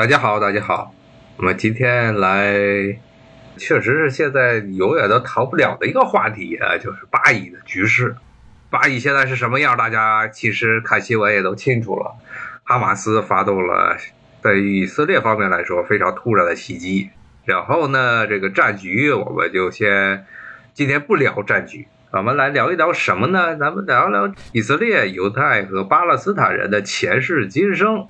大家好，大家好，我们今天来，确实是现在永远都逃不了的一个话题啊，就是巴以的局势。巴以现在是什么样？大家其实看新闻也都清楚了。哈马斯发动了在以色列方面来说非常突然的袭击，然后呢，这个战局我们就先今天不聊战局，我们来聊一聊什么呢？咱们聊聊以色列、犹太和巴勒斯坦人的前世今生。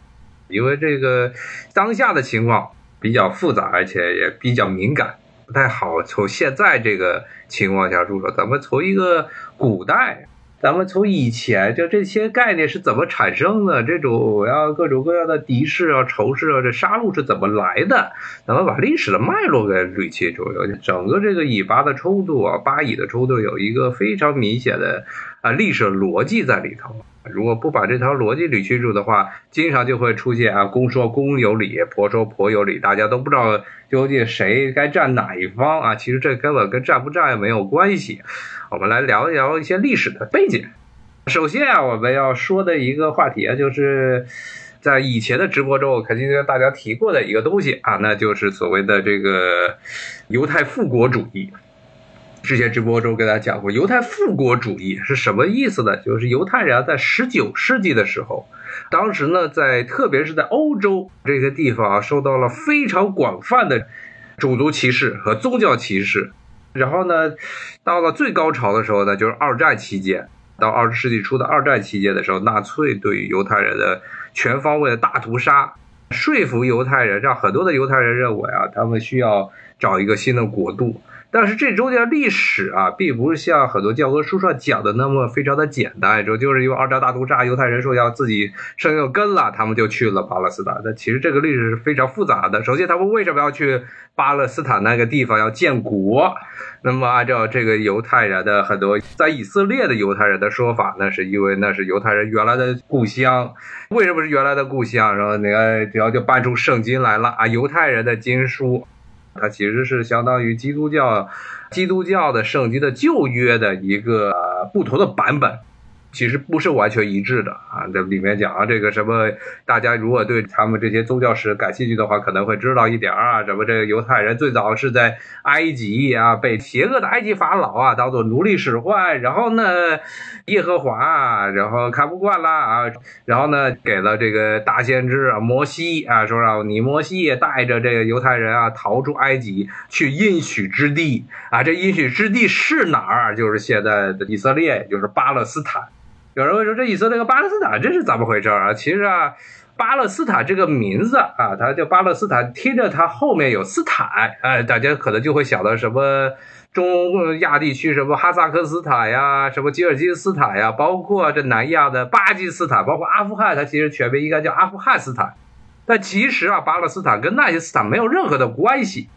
因为这个当下的情况比较复杂，而且也比较敏感，不太好从现在这个情况下入手。咱们从一个古代，咱们从以前就这些概念是怎么产生的？这种要各种各样的敌视啊、仇视啊，这杀戮是怎么来的？咱们把历史的脉络给捋清楚。整个这个以巴的冲突啊，巴以的冲突有一个非常明显的啊历史逻辑在里头。如果不把这条逻辑捋清楚的话，经常就会出现啊，公说公有理，婆说婆有理，大家都不知道究竟谁该站哪一方啊。其实这根本跟站不站也没有关系。我们来聊一聊一些历史的背景。首先啊，我们要说的一个话题啊，就是在以前的直播中肯定跟大家提过的一个东西啊，那就是所谓的这个犹太复国主义。之前直播中跟大家讲过，犹太复国主义是什么意思呢？就是犹太人在十九世纪的时候，当时呢，在特别是在欧洲这个地方啊，受到了非常广泛的种族歧视和宗教歧视。然后呢，到了最高潮的时候呢，就是二战期间，到二十世纪初的二战期间的时候，纳粹对于犹太人的全方位的大屠杀，说服犹太人，让很多的犹太人认为啊，他们需要找一个新的国度。但是这中间历史啊，并不是像很多教科书上讲的那么非常的简单，说就是因为二战大屠杀，犹太人说要自己生个根了，他们就去了巴勒斯坦。那其实这个历史是非常复杂的。首先，他们为什么要去巴勒斯坦那个地方要建国？那么按照这个犹太人的很多在以色列的犹太人的说法，那是因为那是犹太人原来的故乡。为什么是原来的故乡？然后那个然后就搬出圣经来了啊，犹太人的经书。它其实是相当于基督教，基督教的圣经的旧约的一个不同的版本。其实不是完全一致的啊，这里面讲啊，这个什么，大家如果对他们这些宗教史感兴趣的话，可能会知道一点啊，什么这个犹太人最早是在埃及啊，被邪恶的埃及法老啊当做奴隶使唤，然后呢，耶和华然后看不惯啦啊，然后呢给了这个大先知啊摩西啊，说让你摩西也带着这个犹太人啊逃出埃及去应许之地啊，这应许之地是哪儿？就是现在的以色列，就是巴勒斯坦。有人会说，这以色列和巴勒斯坦这是怎么回事啊？其实啊，巴勒斯坦这个名字啊，它叫巴勒斯坦，听着它后面有斯坦，哎，大家可能就会想到什么中亚地区什么哈萨克斯坦呀，什么吉尔吉斯斯坦呀，包括这南亚的巴基斯坦，包括阿富汗，它其实全名应该叫阿富汗斯坦。但其实啊，巴勒斯坦跟那些斯坦没有任何的关系。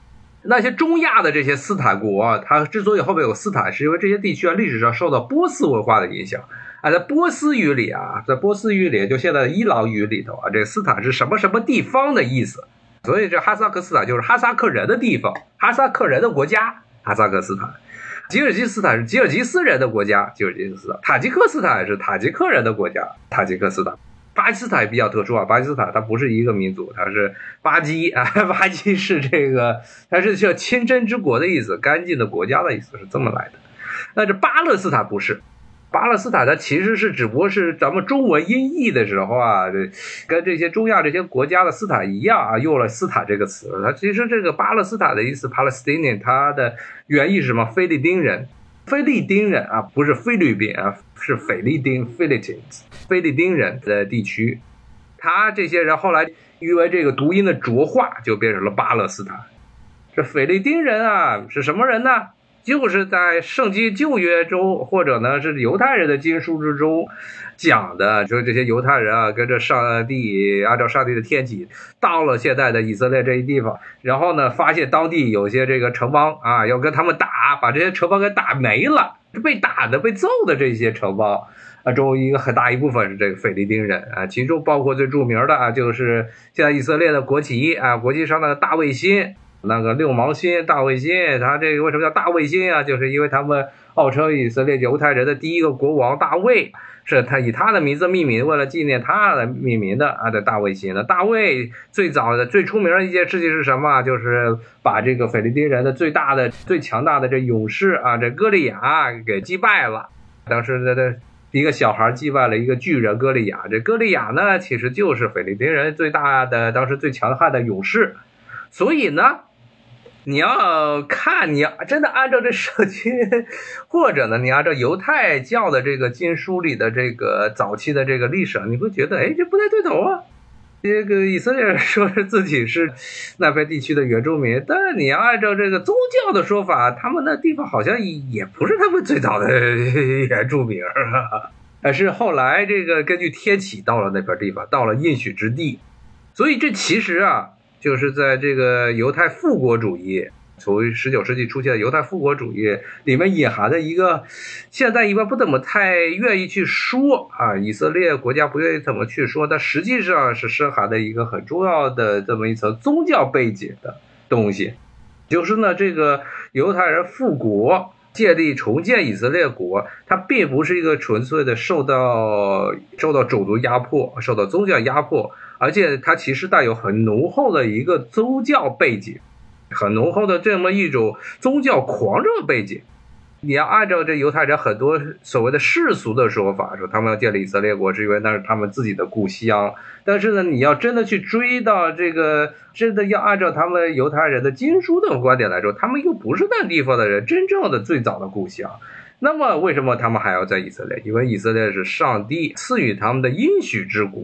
那些中亚的这些斯坦国，它之所以后面有斯坦，是因为这些地区啊历史上受到波斯文化的影响。啊，在波斯语里啊，在波斯语里，就现在伊朗语里头啊，这斯坦是什么什么地方的意思，所以这哈萨克斯坦就是哈萨克人的地方，哈萨克人的国家，哈萨克斯坦，吉尔吉斯坦是吉尔吉斯人的国家，吉尔吉斯坦，塔吉克斯坦是塔吉克人的国家，塔吉克斯坦，巴基斯坦比较特殊啊，巴基斯坦它不是一个民族，它是巴基 啊，巴基是这个，它是叫清真之国的意思，干净的国家的意思是这么来的，那这巴勒斯坦不是。巴勒斯坦它其实是只不过是咱们中文音译的时候啊，跟这些中亚这些国家的斯坦一样啊，用了斯坦这个词。它其实这个巴勒斯坦的意思，Palestinian，它的原意是什么？菲利丁人，菲利丁人啊，不是菲律宾啊，是菲利丁 （Philippines），菲利丁人的地区。他这些人后来因为这个读音的浊化，就变成了巴勒斯坦。这菲利丁人啊，是什么人呢？就是在圣经旧约中，或者呢是犹太人的经书之中讲的，说这些犹太人啊，跟着上帝按照上帝的天启，到了现在的以色列这一地方，然后呢发现当地有些这个城邦啊，要跟他们打，把这些城邦给打没了，被打的、被揍的这些城邦啊，中一个很大一部分是这个菲利丁人啊，其中包括最著名的啊，就是现在以色列的国旗啊，国旗上的大卫星。那个六芒星、大卫星，他这个为什么叫大卫星啊？就是因为他们号称以色列犹太人的第一个国王大卫，是他以他的名字命名，为了纪念他的命名的啊。这大卫星，那大卫最早的、最出名的一件事情是什么？就是把这个腓力丁人的最大的、最强大的这勇士啊，这歌利亚给击败了。当时的这一个小孩击败了一个巨人歌利亚，这歌利亚呢，其实就是腓力丁人最大的、当时最强悍的勇士，所以呢。你要看，你要真的按照这圣经，或者呢，你按照犹太教的这个经书里的这个早期的这个历史，你会觉得，哎，这不太对头啊。这个以色列人说是自己是那片地区的原住民，但你要按照这个宗教的说法，他们那地方好像也不是他们最早的原住民，而是后来这个根据天启到了那片地方，到了应许之地，所以这其实啊。就是在这个犹太复国主义，从十九世纪出现的犹太复国主义里面隐含的一个，现在一般不怎么太愿意去说啊，以色列国家不愿意怎么去说，但实际上是深含的一个很重要的这么一层宗教背景的东西，就是呢，这个犹太人复国建立重建以色列国，它并不是一个纯粹的受到受到种族压迫、受到宗教压迫。而且它其实带有很浓厚的一个宗教背景，很浓厚的这么一种宗教狂热背景。你要按照这犹太人很多所谓的世俗的说法，说他们要建立以色列国，是因为那是他们自己的故乡。但是呢，你要真的去追到这个，真的要按照他们犹太人的经书的观点来说，他们又不是那地方的人，真正的最早的故乡。那么为什么他们还要在以色列？因为以色列是上帝赐予他们的应许之国。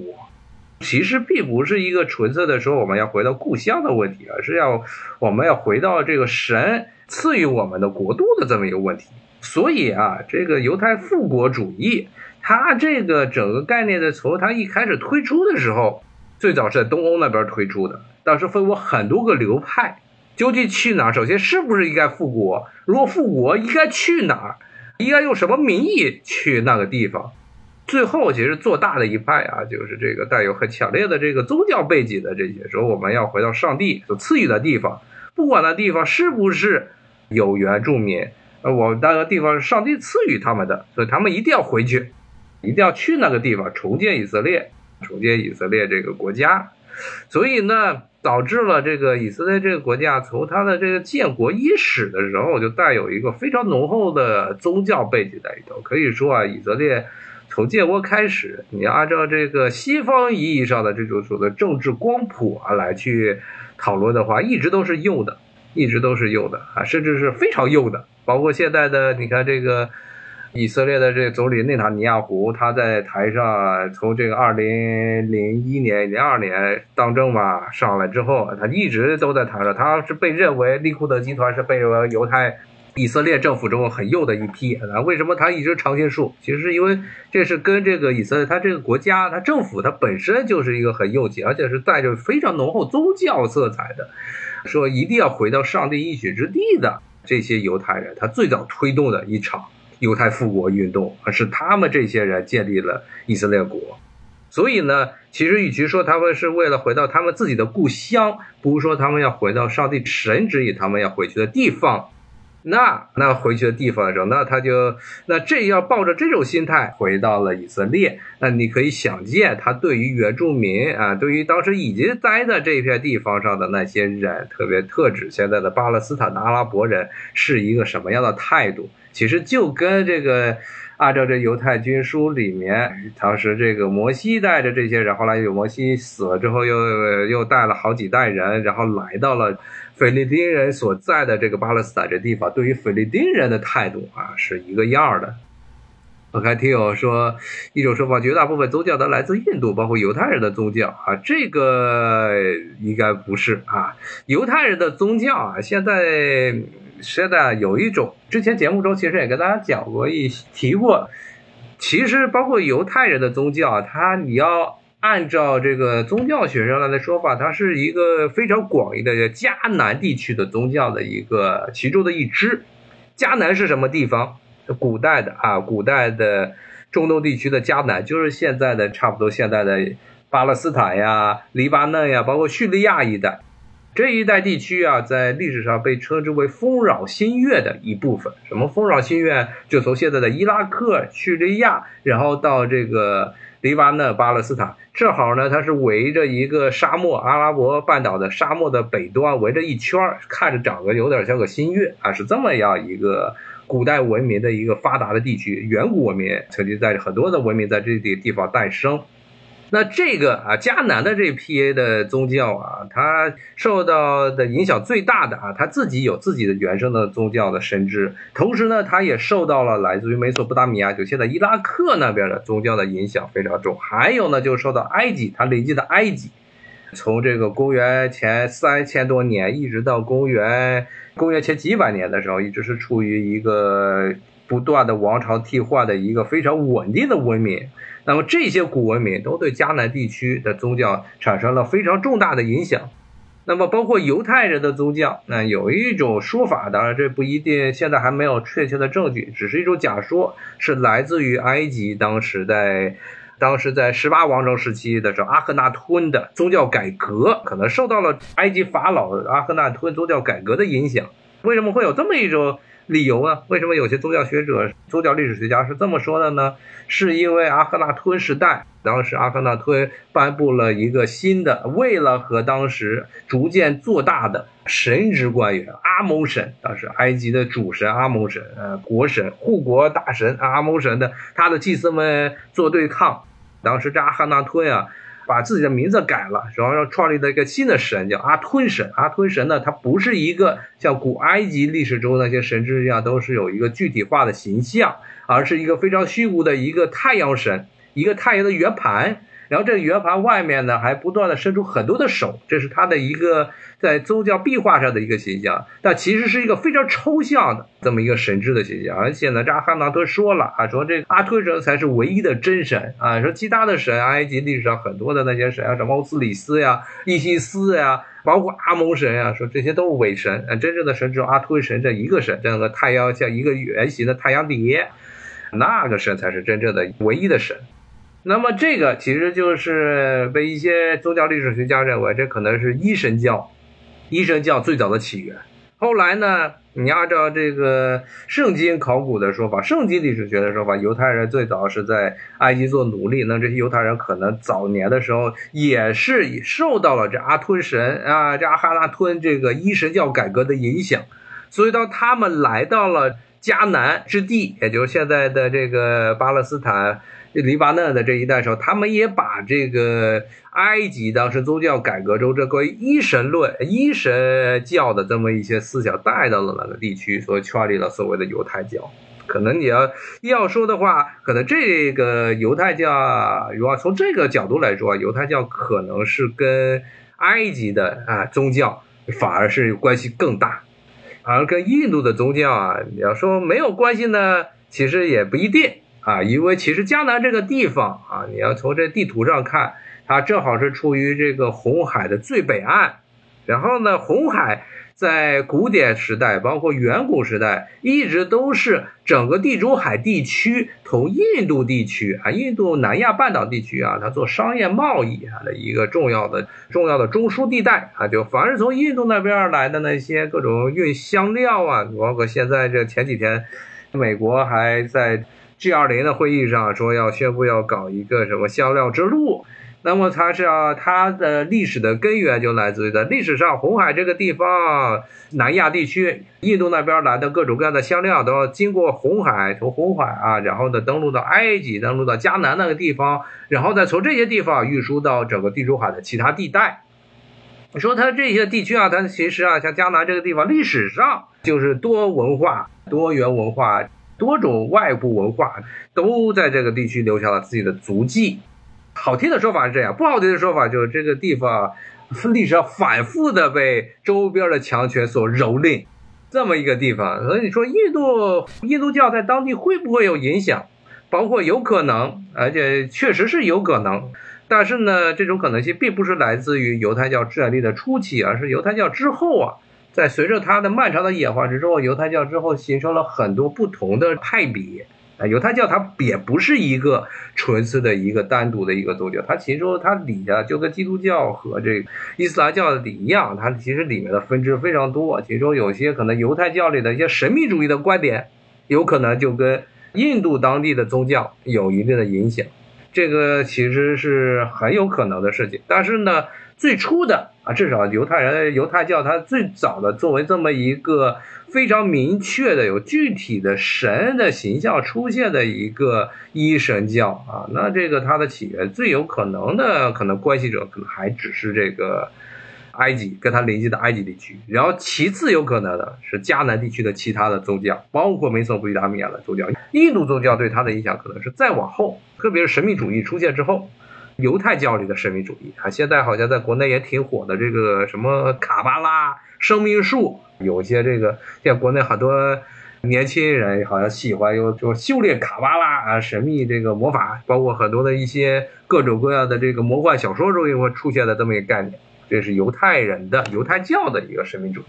其实并不是一个纯粹的说我们要回到故乡的问题，而是要我们要回到这个神赐予我们的国度的这么一个问题。所以啊，这个犹太复国主义，它这个整个概念的从它一开始推出的时候，最早是在东欧那边推出的，当时分为很多个流派，究竟去哪儿？首先是不是应该复国？如果复国，应该去哪儿？应该用什么名义去那个地方？最后，其实做大的一派啊，就是这个带有很强烈的这个宗教背景的这些，说我们要回到上帝所赐予的地方，不管那地方是不是有原住民，呃，我们那个地方是上帝赐予他们的，所以他们一定要回去，一定要去那个地方重建以色列，重建以色列这个国家。所以呢，导致了这个以色列这个国家从它的这个建国伊始的时候，就带有一个非常浓厚的宗教背景在里头。可以说啊，以色列。从建国开始，你按照这个西方意义上的这种所谓的政治光谱啊来去讨论的话，一直都是右的，一直都是右的啊，甚至是非常右的。包括现在的，你看这个以色列的这个总理内塔尼亚胡，他在台上从这个二零零一年、零二年当政嘛上来之后，他一直都在台上，他是被认为利库德集团是被犹太。以色列政府中很右的一批啊，为什么他一直常青树？其实是因为这是跟这个以色列，他这个国家，他政府，它本身就是一个很右倾，而且是带着非常浓厚宗教色彩的，说一定要回到上帝应许之地的这些犹太人，他最早推动的一场犹太复国运动，是他们这些人建立了以色列国。所以呢，其实与其说他们是为了回到他们自己的故乡，不如说他们要回到上帝神指引他们要回去的地方。那那回去的地方的时候，那他就那这要抱着这种心态回到了以色列。那你可以想见，他对于原住民啊，对于当时已经待在这片地方上的那些人，特别特指现在的巴勒斯坦的阿拉伯人，是一个什么样的态度？其实就跟这个按照这犹太军书里面，当时这个摩西带着这些人，后来有摩西死了之后，又又带了好几代人，然后来到了。菲律宾人所在的这个巴勒斯坦这地方，对于菲律宾人的态度啊，是一个样的。我看听友说，一种说法，绝大部分宗教都来自印度，包括犹太人的宗教啊，这个应该不是啊。犹太人的宗教啊，现在现在有一种，之前节目中其实也跟大家讲过一提过，其实包括犹太人的宗教，他你要。按照这个宗教学上来的说法，它是一个非常广义的迦南地区的宗教的一个其中的一支。迦南是什么地方？古代的啊，古代的中东地区的迦南，就是现在的差不多现在的巴勒斯坦呀、黎巴嫩呀，包括叙利亚一带。这一带地区啊，在历史上被称之为丰饶新月的一部分。什么丰饶新月？就从现在的伊拉克、叙利亚，然后到这个黎巴嫩、巴勒斯坦，正好呢，它是围着一个沙漠，阿拉伯半岛的沙漠的北端围着一圈看着长得有点像个新月啊，是这么样一个古代文明的一个发达的地区。远古文明曾经在很多的文明在这地地方诞生。那这个啊，迦南的这批的宗教啊，它受到的影响最大的啊，它自己有自己的原生的宗教的神知，同时呢，它也受到了来自于美索不达米亚，就现在伊拉克那边的宗教的影响非常重。还有呢，就受到埃及，它累积的埃及，从这个公元前三千多年一直到公元公元前几百年的时候，一直是处于一个不断的王朝替换的一个非常稳定的文明。那么这些古文明都对迦南地区的宗教产生了非常重大的影响。那么包括犹太人的宗教，那有一种说法，当然这不一定，现在还没有确切的证据，只是一种假说，是来自于埃及当时在当时在十八王朝时期的时候，阿赫纳吞的宗教改革，可能受到了埃及法老阿赫纳吞宗教改革的影响。为什么会有这么一种？理由啊？为什么有些宗教学者、宗教历史学家是这么说的呢？是因为阿赫纳吞时代，当时阿赫纳吞颁布了一个新的，为了和当时逐渐做大的神职官员阿蒙神，当时埃及的主神阿蒙神，呃，国神、护国大神阿蒙神的他的祭司们做对抗，当时这阿赫纳吞啊。把自己的名字改了，然后创立了一个新的神，叫阿吞神。阿吞神呢，它不是一个像古埃及历史中那些神之一样，都是有一个具体化的形象，而是一个非常虚无的一个太阳神，一个太阳的圆盘。然后这个圆盘外面呢，还不断的伸出很多的手，这是他的一个在宗教壁画上的一个形象。但其实是一个非常抽象的这么一个神智的形象。而且呢，这阿哈纳特说了啊，说这阿推神才是唯一的真神啊。说其他的神，埃及历史上很多的那些神啊，什么欧斯里斯呀、伊西斯呀，包括阿蒙神呀，说这些都是伪神。啊，真正的神只有阿推神这一个神，这样的太阳像一个圆形的太阳碟，那个神才是真正的唯一的神。那么这个其实就是被一些宗教历史学家认为，这可能是一神教，一神教最早的起源。后来呢，你按照这个圣经考古的说法，圣经历史学的说法，犹太人最早是在埃及做奴隶。那这些犹太人可能早年的时候也是受到了这阿吞神啊，这阿哈拉吞这个一神教改革的影响，所以当他们来到了迦南之地，也就是现在的这个巴勒斯坦。黎巴嫩的这一代时候，他们也把这个埃及当时宗教改革中这关于一神论、一神教的这么一些思想带到了那个地区，所以确立了所谓的犹太教。可能你要要说的话，可能这个犹太教，如果从这个角度来说，犹太教可能是跟埃及的啊宗教反而是关系更大，而跟印度的宗教啊，你要说没有关系呢，其实也不一定。啊，因为其实江南这个地方啊，你要从这地图上看，它正好是处于这个红海的最北岸。然后呢，红海在古典时代，包括远古时代，一直都是整个地中海地区同印度地区啊，印度南亚半岛地区啊，它做商业贸易啊的一个重要的重要的中枢地带啊。就凡是从印度那边来的那些各种运香料啊，包括现在这前几天，美国还在。G 二零的会议上说要宣布要搞一个什么香料之路，那么它是啊它的历史的根源就来自于在历史上红海这个地方，南亚地区，印度那边来的各种各样的香料都要经过红海，从红海啊，然后呢登陆到埃及，登陆到迦南那个地方，然后再从这些地方运输到整个地中海的其他地带。说它这些地区啊，它其实啊，像迦南这个地方，历史上就是多文化、多元文化。多种外部文化都在这个地区留下了自己的足迹。好听的说法是这样，不好听的说法就是这个地方历史上反复的被周边的强权所蹂躏，这么一个地方。所以你说印度印度教在当地会不会有影响？包括有可能，而且确实是有可能。但是呢，这种可能性并不是来自于犹太教建立的初期，而是犹太教之后啊。在随着它的漫长的演化之中，犹太教之后形成了很多不同的派别，啊，犹太教它也不是一个纯粹的一个单独的一个宗教，它其中它底下就跟基督教和这个伊斯兰教的一样，它其实里面的分支非常多，其中有些可能犹太教里的一些神秘主义的观点，有可能就跟印度当地的宗教有一定的影响，这个其实是很有可能的事情。但是呢，最初的至少犹太人犹太教它最早的作为这么一个。非常明确的有具体的神的形象出现的一个一神教啊，那这个它的起源最有可能的可能关系者可能还只是这个埃及跟它邻近的埃及地区，然后其次有可能的是迦南地区的其他的宗教，包括美索不达米亚的宗教，印度宗教对它的影响可能是再往后，特别是神秘主义出现之后，犹太教里的神秘主义啊，现在好像在国内也挺火的这个什么卡巴拉。生命树有些这个，像国内很多年轻人好像喜欢有就修炼卡巴拉啊，神秘这个魔法，包括很多的一些各种各样的这个魔幻小说中也会出现的这么一个概念，这是犹太人的犹太教的一个神秘主义。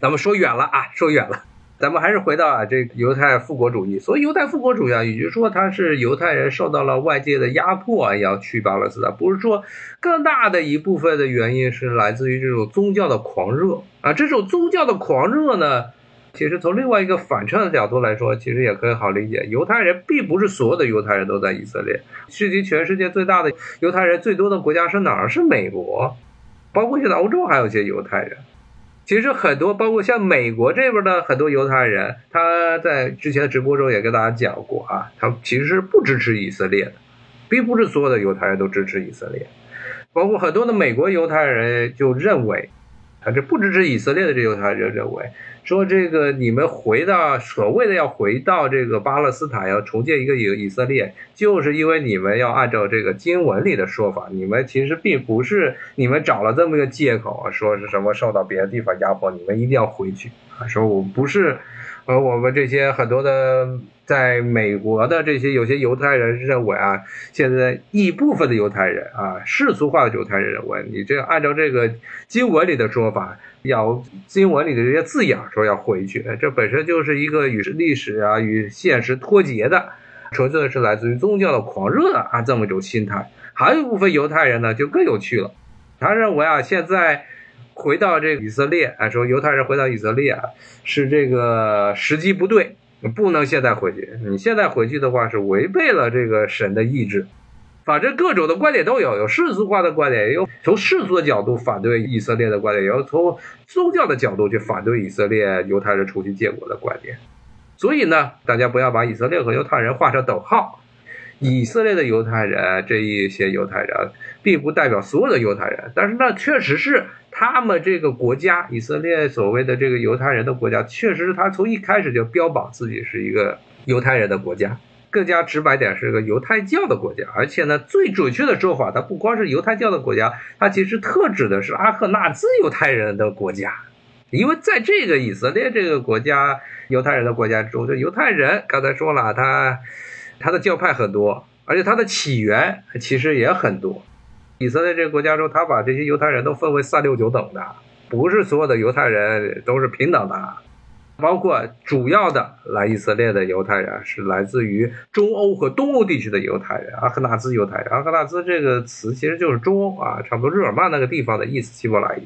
咱们说远了啊，说远了。咱们还是回到啊，这犹太复国主义。所以犹太复国主义啊，也就是说，他是犹太人受到了外界的压迫，要去巴勒斯坦。不是说更大的一部分的原因是来自于这种宗教的狂热啊。这种宗教的狂热呢，其实从另外一个反衬的角度来说，其实也可以好理解。犹太人并不是所有的犹太人都在以色列，涉及全世界最大的犹太人最多的国家是哪儿？是美国，包括现在欧洲还有一些犹太人。其实很多，包括像美国这边的很多犹太人，他在之前的直播中也跟大家讲过啊，他其实是不支持以色列的，并不是所有的犹太人都支持以色列，包括很多的美国犹太人就认为。啊，这不支持以色列的这犹太人认为，说这个你们回到所谓的要回到这个巴勒斯坦，要重建一个以以色列，就是因为你们要按照这个经文里的说法，你们其实并不是你们找了这么个借口，说是什么受到别的地方压迫，你们一定要回去啊，说我不是。和我们这些很多的在美国的这些有些犹太人认为啊，现在一部分的犹太人啊，世俗化的犹太人认为，你这按照这个经文里的说法，要经文里的这些字眼说要回去，这本身就是一个与历史啊与现实脱节的，纯粹是来自于宗教的狂热啊这么一种心态。还有一部分犹太人呢，就更有趣了，他认为啊，现在。回到这个以色列啊，说犹太人回到以色列啊，是这个时机不对，不能现在回去。你现在回去的话，是违背了这个神的意志。反正各种的观点都有，有世俗化的观点，也有从世俗的角度反对以色列的观点，也有从宗教的角度去反对以色列犹太人出去建国的观点。所以呢，大家不要把以色列和犹太人画上等号。以色列的犹太人这一些犹太人，并不代表所有的犹太人，但是那确实是。他们这个国家，以色列所谓的这个犹太人的国家，确实是他从一开始就标榜自己是一个犹太人的国家，更加直白点是个犹太教的国家。而且呢，最准确的说法，它不光是犹太教的国家，它其实特指的是阿克纳兹犹太人的国家。因为在这个以色列这个国家，犹太人的国家中，这犹太人刚才说了，他他的教派很多，而且他的起源其实也很多。以色列这个国家中，他把这些犹太人都分为三六九等的，不是所有的犹太人都是平等的，包括主要的来以色列的犹太人是来自于中欧和东欧地区的犹太人，阿克纳兹犹太人。阿克纳兹这个词其实就是中欧啊，差不多日耳曼那个地方的意思，希伯来语。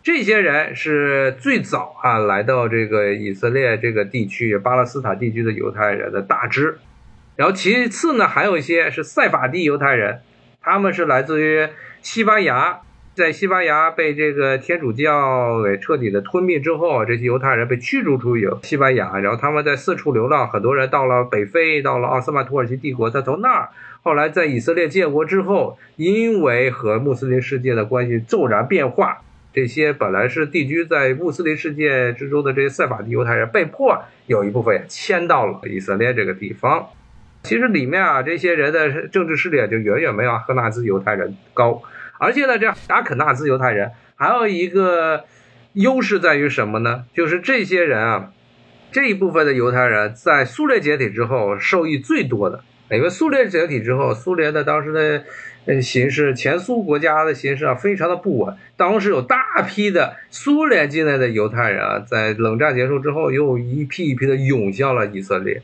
这些人是最早啊来到这个以色列这个地区，巴勒斯坦地区的犹太人的大支，然后其次呢，还有一些是塞法蒂犹太人。他们是来自于西班牙，在西班牙被这个天主教给彻底的吞并之后，这些犹太人被驱逐出西班牙，然后他们在四处流浪，很多人到了北非，到了奥斯曼土耳其帝国，再从那儿，后来在以色列建国之后，因为和穆斯林世界的关系骤然变化，这些本来是定居在穆斯林世界之中的这些塞法蒂犹太人，被迫有一部分迁到了以色列这个地方。其实里面啊，这些人的政治势力啊就远远没有阿克纳兹犹太人高，而且呢，这阿肯纳兹犹太人还有一个优势在于什么呢？就是这些人啊，这一部分的犹太人在苏联解体之后受益最多的，因为苏联解体之后，苏联的当时的呃形势，前苏国家的形势啊，非常的不稳，当时有大批的苏联境内的犹太人啊，在冷战结束之后，又一批一批的涌向了以色列。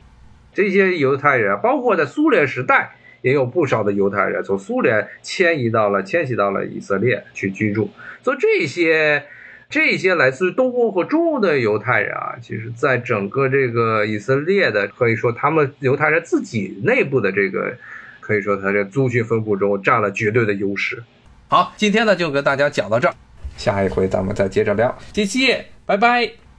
这些犹太人，包括在苏联时代，也有不少的犹太人从苏联迁移到了迁徙到了以色列去居住。所以这些这些来自于东欧和中欧的犹太人啊，其实在整个这个以色列的可以说他们犹太人自己内部的这个可以说他这族群分布中占了绝对的优势。好，今天呢就跟大家讲到这儿，下一回咱们再接着聊，谢谢，拜拜。